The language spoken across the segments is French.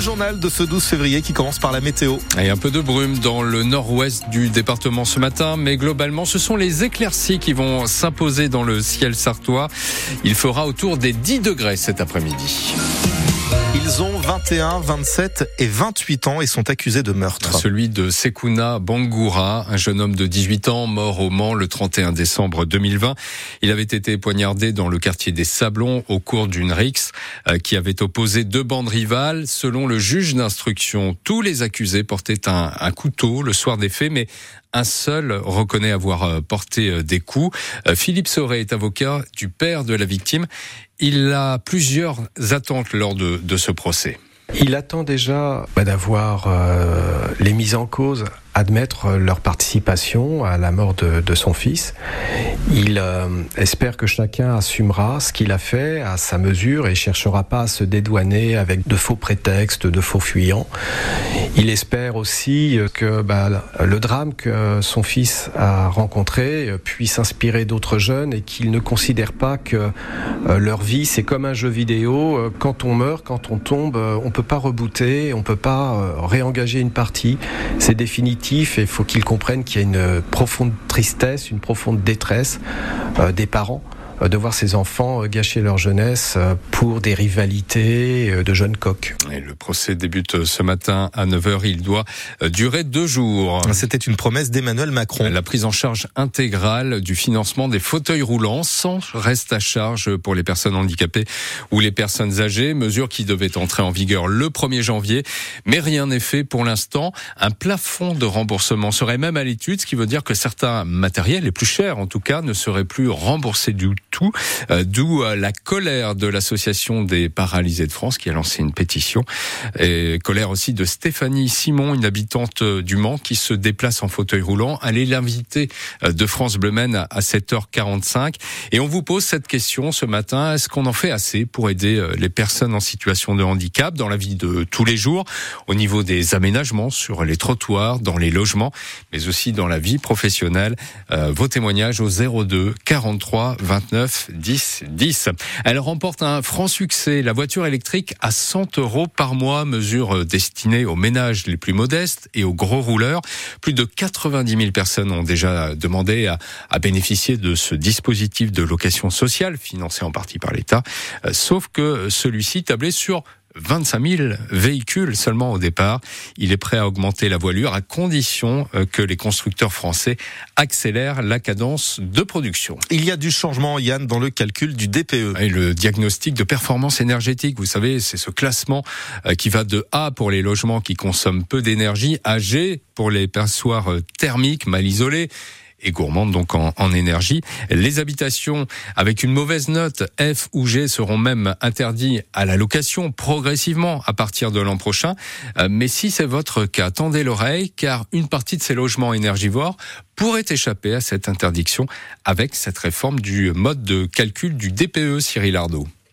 Le journal de ce 12 février qui commence par la météo. Et un peu de brume dans le nord-ouest du département ce matin, mais globalement, ce sont les éclaircies qui vont s'imposer dans le ciel sartois. Il fera autour des 10 degrés cet après-midi. Ils ont 21, 27 et 28 ans et sont accusés de meurtre. Celui de Sekuna Bangoura, un jeune homme de 18 ans mort au Mans le 31 décembre 2020. Il avait été poignardé dans le quartier des Sablons au cours d'une rixe euh, qui avait opposé deux bandes rivales. Selon le juge d'instruction, tous les accusés portaient un, un couteau le soir des faits, mais un seul reconnaît avoir euh, porté euh, des coups. Philippe Sauret est avocat du père de la victime. Il a plusieurs attentes lors de, de ce procès. Il attend déjà bah, d'avoir euh, les mises en cause admettre leur participation à la mort de, son fils. Il euh, espère que chacun assumera ce qu'il a fait à sa mesure et cherchera pas à se dédouaner avec de faux prétextes, de faux fuyants. Il espère aussi que bah, le drame que son fils a rencontré puisse inspirer d'autres jeunes et qu'ils ne considèrent pas que euh, leur vie c'est comme un jeu vidéo. Euh, quand on meurt, quand on tombe, on peut pas rebooter, on peut pas réengager une partie. C'est définitif et il faut qu'ils comprennent qu'il y a une profonde tristesse, une profonde détresse euh, des parents de voir ces enfants euh, gâcher leur jeunesse euh, pour des rivalités de jeunes coqs. Et le procès débute ce matin à 9h. Il doit durer deux jours. C'était une promesse d'Emmanuel Macron. La prise en charge intégrale du financement des fauteuils roulants sans reste à charge pour les personnes handicapées ou les personnes âgées. Mesure qui devait entrer en vigueur le 1er janvier. Mais rien n'est fait pour l'instant. Un plafond de remboursement serait même à l'étude, ce qui veut dire que certains matériels, les plus chers en tout cas, ne seraient plus remboursés du Euh, d'où euh, la colère de l'association des paralysés de France qui a lancé une pétition. Et colère aussi de Stéphanie Simon, une habitante euh, du Mans qui se déplace en fauteuil roulant. Elle est l'invitée de France Bleu à 7h45. Et on vous pose cette question ce matin. Est-ce qu'on en fait assez pour aider les personnes en situation de handicap dans la vie de tous les jours, au niveau des aménagements sur les trottoirs, dans les logements, mais aussi dans la vie professionnelle? Vos témoignages au 02 43 29 10 10. Elle remporte un franc succès. La voiture électrique à 100 euros par mois, mesure destinée aux ménages les plus modestes et aux gros rouleurs. Plus de 90 000 personnes ont déjà demandé à, à bénéficier de ce dispositif de location sociale financé en partie par l'État. Euh, sauf que celui-ci tablait sur 25 000 véhicules seulement au départ. Il est prêt à augmenter la voilure à condition euh, que les constructeurs français accélèrent la cadence de production. Il y a du changement, Yann, dans le calcul du DPE. Et le diagnostic de performance énergétique, vous savez, c'est ce classement euh, qui va de A pour les logements qui consomment peu d'énergie à G pour les perçoirs euh, thermiques mal isolés et gourmande donc en, en, énergie. Les habitations avec une mauvaise note F ou G seront même interdits à la location progressivement à partir de l'an prochain. Euh, mais si c'est votre cas, tendez l'oreille car une partie de ces logements énergivores pourrait échapper à cette interdiction avec cette réforme du mode de calcul du DPE Cyril Ardo.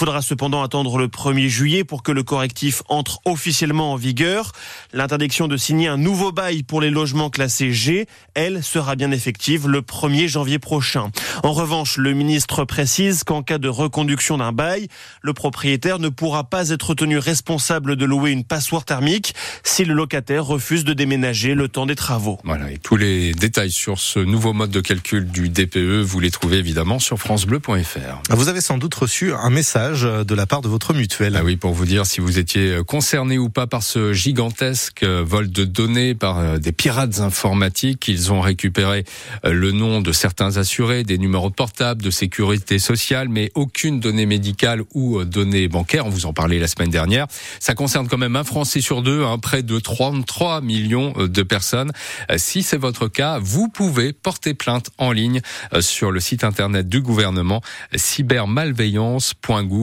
Faudra cependant attendre le 1er juillet pour que le correctif entre officiellement en vigueur. L'interdiction de signer un nouveau bail pour les logements classés G, elle, sera bien effective le 1er janvier prochain. En revanche, le ministre précise qu'en cas de reconduction d'un bail, le propriétaire ne pourra pas être tenu responsable de louer une passoire thermique si le locataire refuse de déménager le temps des travaux. Voilà, et tous les détails sur ce nouveau mode de calcul du DPE, vous les trouvez évidemment sur francebleu.fr. Vous avez sans doute reçu un message de la part de votre mutuelle. Ah oui, pour vous dire si vous étiez concerné ou pas par ce gigantesque vol de données par euh, des pirates informatiques. Ils ont récupéré euh, le nom de certains assurés, des numéros de portable, de sécurité sociale, mais aucune donnée médicale ou euh, donnée bancaire. On vous en parlait la semaine dernière. Ça concerne quand même un Français sur deux, hein, près de 33 millions de personnes. Si c'est votre cas, vous pouvez porter plainte en ligne sur le site internet du gouvernement cybermalveillance.gouv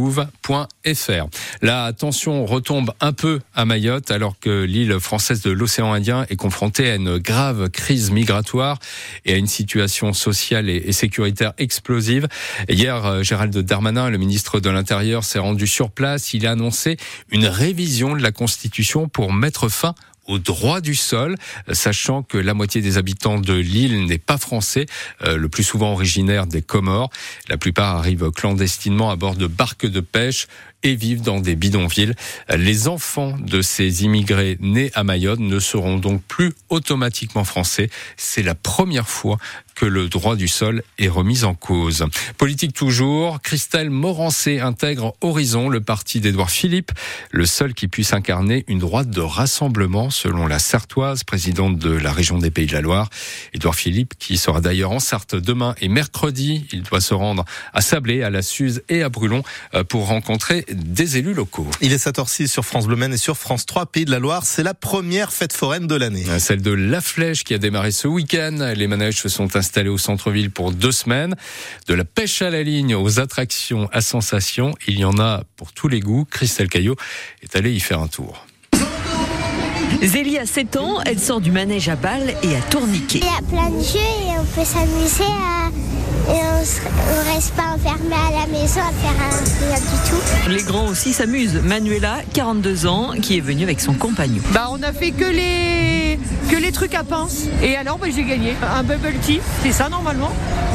La tension retombe un peu à Mayotte alors que l'île française de l'océan Indien est confrontée à une grave crise migratoire et à une situation sociale et sécuritaire explosive. Hier, euh, Gérald Darmanin, le ministre de l'Intérieur, s'est rendu sur place. Il a annoncé une révision de la Constitution pour mettre fin au droit du sol, sachant que la moitié des habitants de l'île n'est pas français, euh, le plus souvent originaire des Comores. La plupart arrivent clandestinement à bord de barques de pêche et vivent dans des bidonvilles. Les enfants de ces immigrés nés à Mayotte ne seront donc plus automatiquement français. C'est la première fois que le droit du sol est remis en cause. Politique toujours, Christelle Morancé intègre Horizon, le parti d'Édouard Philippe, le seul qui puisse incarner une droite de rassemblement selon la Sartoise, présidente de la région des Pays de la Loire. Édouard Philippe, qui sera d'ailleurs en Sarthe demain et mercredi, il doit se rendre à Sablé, à la Suze et à Brulon euh, pour rencontrer des élus locaux. Il est 7h06 sur France Bleu et sur France 3 Pays de la Loire. C'est la première fête foraine de l'année. Celle de La Flèche qui a démarré ce week-end. Les manèges se sont installés au centre-ville pour deux semaines. De la pêche à la ligne aux attractions à sensations, il y en a pour tous les goûts. Christelle Caillot est allée y faire un tour. Zélie a 7 ans, elle sort du manège à balles et à tourniquet. Il y a plein de jeux et on peut s'amuser à et on ne reste pas enfermé à la maison à faire rien du tout. Les grands aussi s'amusent. Manuela, 42 ans, qui est venue avec son compagnon. Bah, on a fait que les, que les trucs à pince. Et alors, bah, j'ai gagné un bubble tea. C'est ça normalement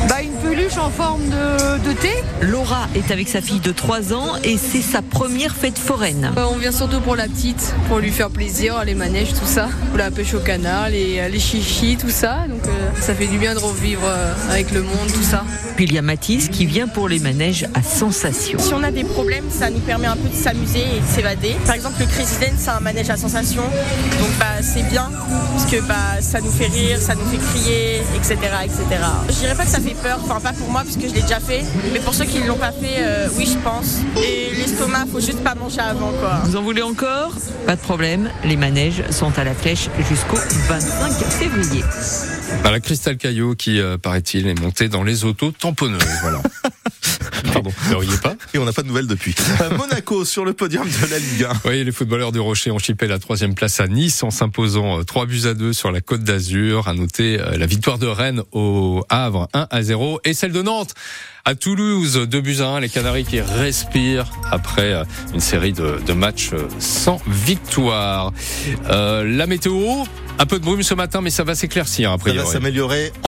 bah, Une peluche en forme de, de, thé. Laura est avec sa fille de 3 ans et c'est sa première fête foraine. Euh, on vient surtout pour la petite, pour lui faire plaisir, les tout ça. La pêche au canard, les, les chichis, tout ça. Donc euh, ça fait du bien de revivre euh, avec le monde, tout ça. Puis il y a Mathis qui vient pour les manèges à sensation. Si on a des problèmes, ça nous permet un peu de s'amuser et de s'évader. Par exemple, le Crazy Dance, c'est un manège à sensation. Donc bah, c'est bien parce que bah, ça nous fait rire, ça nous fait crier, etc. etc. Je dirais pas que ça fait peur, enfin pas pour moi parce que je l'ai déjà fait, mais pour ceux qui ne l'ont pas fait, euh, oui je pense. Et l'estomac, faut juste pas manger avant quoi. Vous en voulez encore? Pas de problème, les manèges sont à la flèche jusqu'au 25 février. la Cristal Caillot qui, euh, paraît-il, est montée dans les autos tamponneuses. Voilà. Pardon, ne pas. Et on n'a pas de nouvelles depuis. Euh, Monaco sur le podium de la Ligue 1. Oui, les footballeurs du Rocher ont chippé la troisième place à Nice en s'imposant 3 buts à 2 sur la Côte d'Azur. À noter la victoire de Rennes au Havre 1 à 0 et celle de Nantes à Toulouse, 2 buts à 1, les Canaries qui respirent après euh, une série de, de matchs euh, sans victoire. Euh, la météo, un peu de brume ce matin, mais ça va s'éclaircir après. Ça va s'améliorer.